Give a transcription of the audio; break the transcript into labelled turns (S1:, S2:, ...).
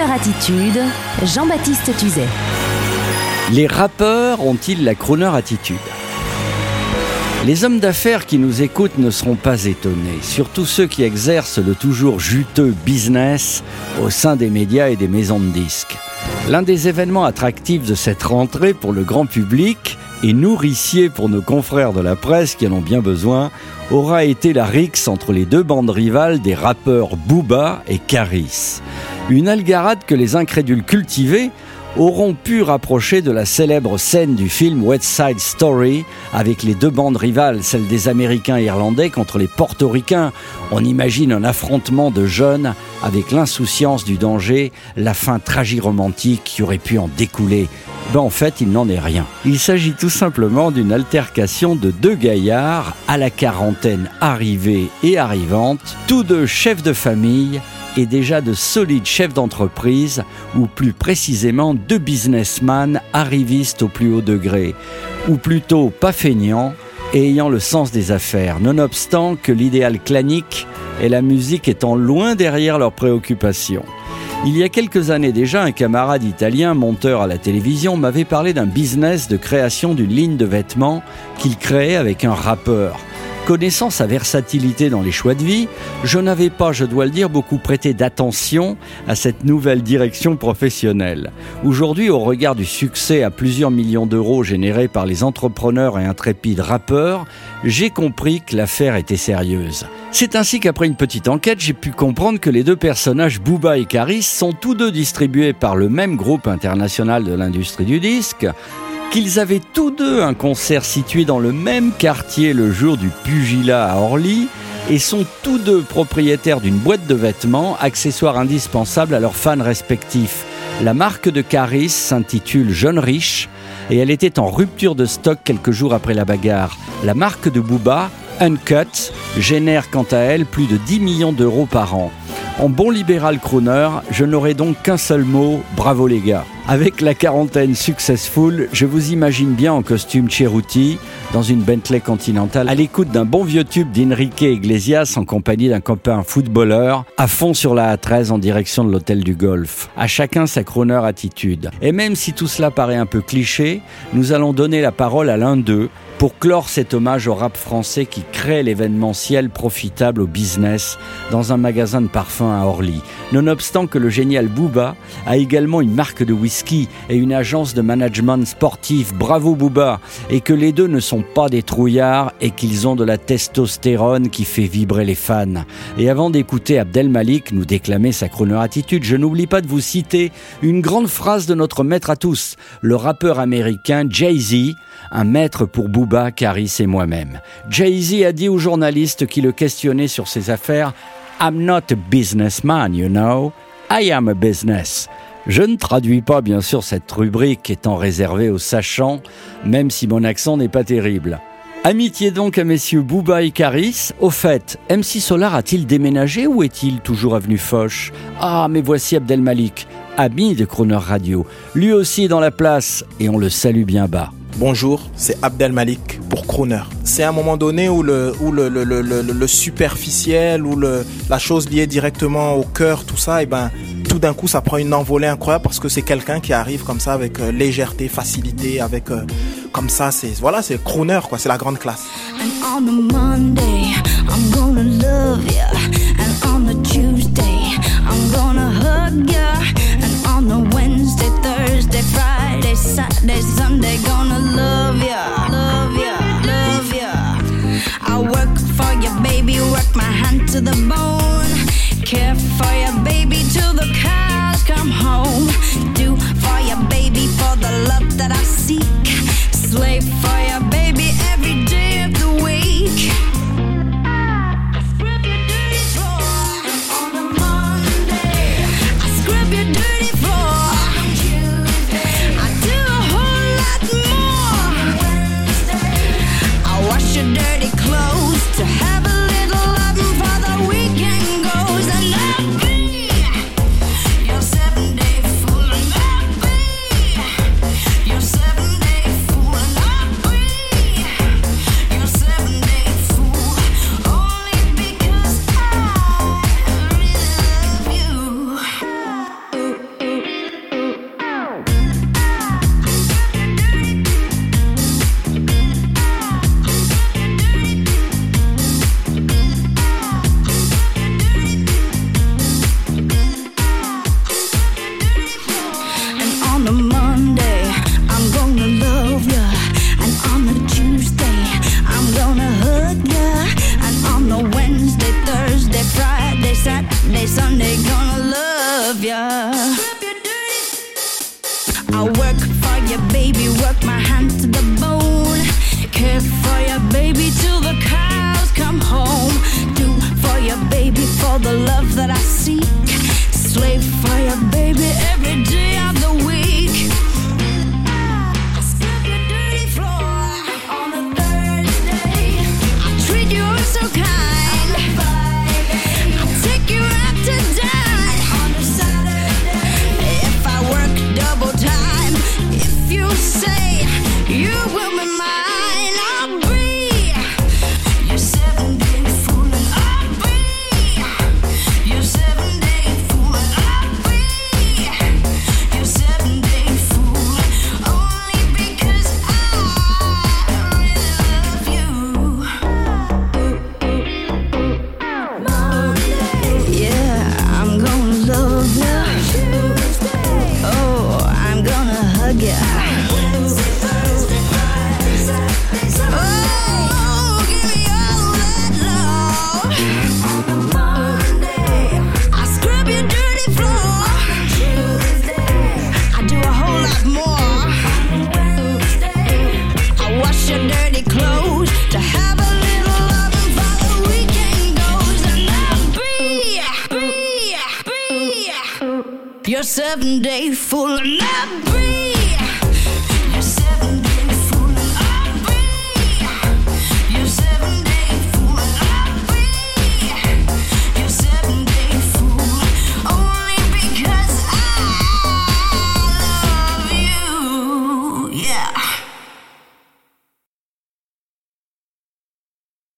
S1: Attitude, Jean-Baptiste Tuzet.
S2: Les rappeurs ont-ils la crooner attitude? Les hommes d'affaires qui nous écoutent ne seront pas étonnés, surtout ceux qui exercent le toujours juteux business au sein des médias et des maisons de disques. L'un des événements attractifs de cette rentrée pour le grand public et nourricier pour nos confrères de la presse qui en ont bien besoin aura été la rixe entre les deux bandes rivales des rappeurs Booba et Caris. Une algarade que les incrédules cultivés auront pu rapprocher de la célèbre scène du film West Side Story avec les deux bandes rivales, celle des Américains Irlandais contre les Portoricains. On imagine un affrontement de jeunes avec l'insouciance du danger, la fin tragiromantique qui aurait pu en découler. Ben en fait, il n'en est rien. Il s'agit tout simplement d'une altercation de deux gaillards à la quarantaine arrivée et arrivante, tous deux chefs de famille et déjà de solides chefs d'entreprise, ou plus précisément de businessmen arrivistes au plus haut degré, ou plutôt pas feignants et ayant le sens des affaires, nonobstant que l'idéal clanique et la musique étant loin derrière leurs préoccupations. Il y a quelques années déjà, un camarade italien, monteur à la télévision, m'avait parlé d'un business de création d'une ligne de vêtements qu'il créait avec un rappeur. Connaissant sa versatilité dans les choix de vie, je n'avais pas, je dois le dire, beaucoup prêté d'attention à cette nouvelle direction professionnelle. Aujourd'hui, au regard du succès à plusieurs millions d'euros généré par les entrepreneurs et intrépides rappeurs, j'ai compris que l'affaire était sérieuse. C'est ainsi qu'après une petite enquête, j'ai pu comprendre que les deux personnages, Booba et Caris, sont tous deux distribués par le même groupe international de l'industrie du disque, qu'ils avaient tous deux un concert situé dans le même quartier le jour du pugilat à Orly et sont tous deux propriétaires d'une boîte de vêtements, accessoires indispensables à leurs fans respectifs. La marque de Caris s'intitule Jeune Riche et elle était en rupture de stock quelques jours après la bagarre. La marque de Booba, Uncut, génère quant à elle plus de 10 millions d'euros par an. En bon libéral crooner, je n'aurai donc qu'un seul mot, bravo les gars. Avec la quarantaine successful, je vous imagine bien en costume Cheruti, dans une Bentley Continental, à l'écoute d'un bon vieux tube d'Enrique Iglesias en compagnie d'un copain footballeur, à fond sur la A13 en direction de l'hôtel du golf. À chacun sa crooner attitude. Et même si tout cela paraît un peu cliché, nous allons donner la parole à l'un d'eux pour clore cet hommage au rap français qui crée l'événementiel profitable au business dans un magasin de parfums à Orly. Nonobstant que le génial Booba a également une marque de whisky et une agence de management sportif, bravo Booba, et que les deux ne sont pas des trouillards et qu'ils ont de la testostérone qui fait vibrer les fans. Et avant d'écouter Abdel Malik nous déclamer sa chrono attitude, je n'oublie pas de vous citer une grande phrase de notre maître à tous, le rappeur américain Jay-Z, un maître pour Booba, Caris et moi-même. Jay-Z a dit aux journalistes qui le questionnaient sur ses affaires I'm not a businessman, you know. I am a business. Je ne traduis pas bien sûr cette rubrique étant réservée aux sachants, même si mon accent n'est pas terrible. Amitié donc à messieurs Booba et Caris. Au fait, MC Solar a-t-il déménagé ou est-il toujours avenue Foch? Ah, mais voici Abdel Malik, ami de Croner Radio. Lui aussi dans la place et on le salue bien bas.
S3: Bonjour, c'est Abdel Malik pour Croner. C'est un moment donné où le, superficiel, où la chose liée directement au cœur, tout ça, et ben tout d'un coup ça prend une envolée incroyable parce que c'est quelqu'un qui arrive comme ça avec euh, légèreté, facilité, avec euh, comme ça, c'est voilà, c'est Croner quoi, c'est la grande classe. Wednesday, Thursday, Friday, Saturday, Sunday, gonna love ya, love ya, love ya. I work for you, baby, work my hand to the bone. Care for you, baby, till the cows come home. Do for you, baby, for the love that I seek. Slave for
S4: I work for you, baby, work my hand to the bone. Care for you, baby, till the cows come home. Do for you, baby, for the love that I seek. Slave for you, baby, your seven day full and I breathe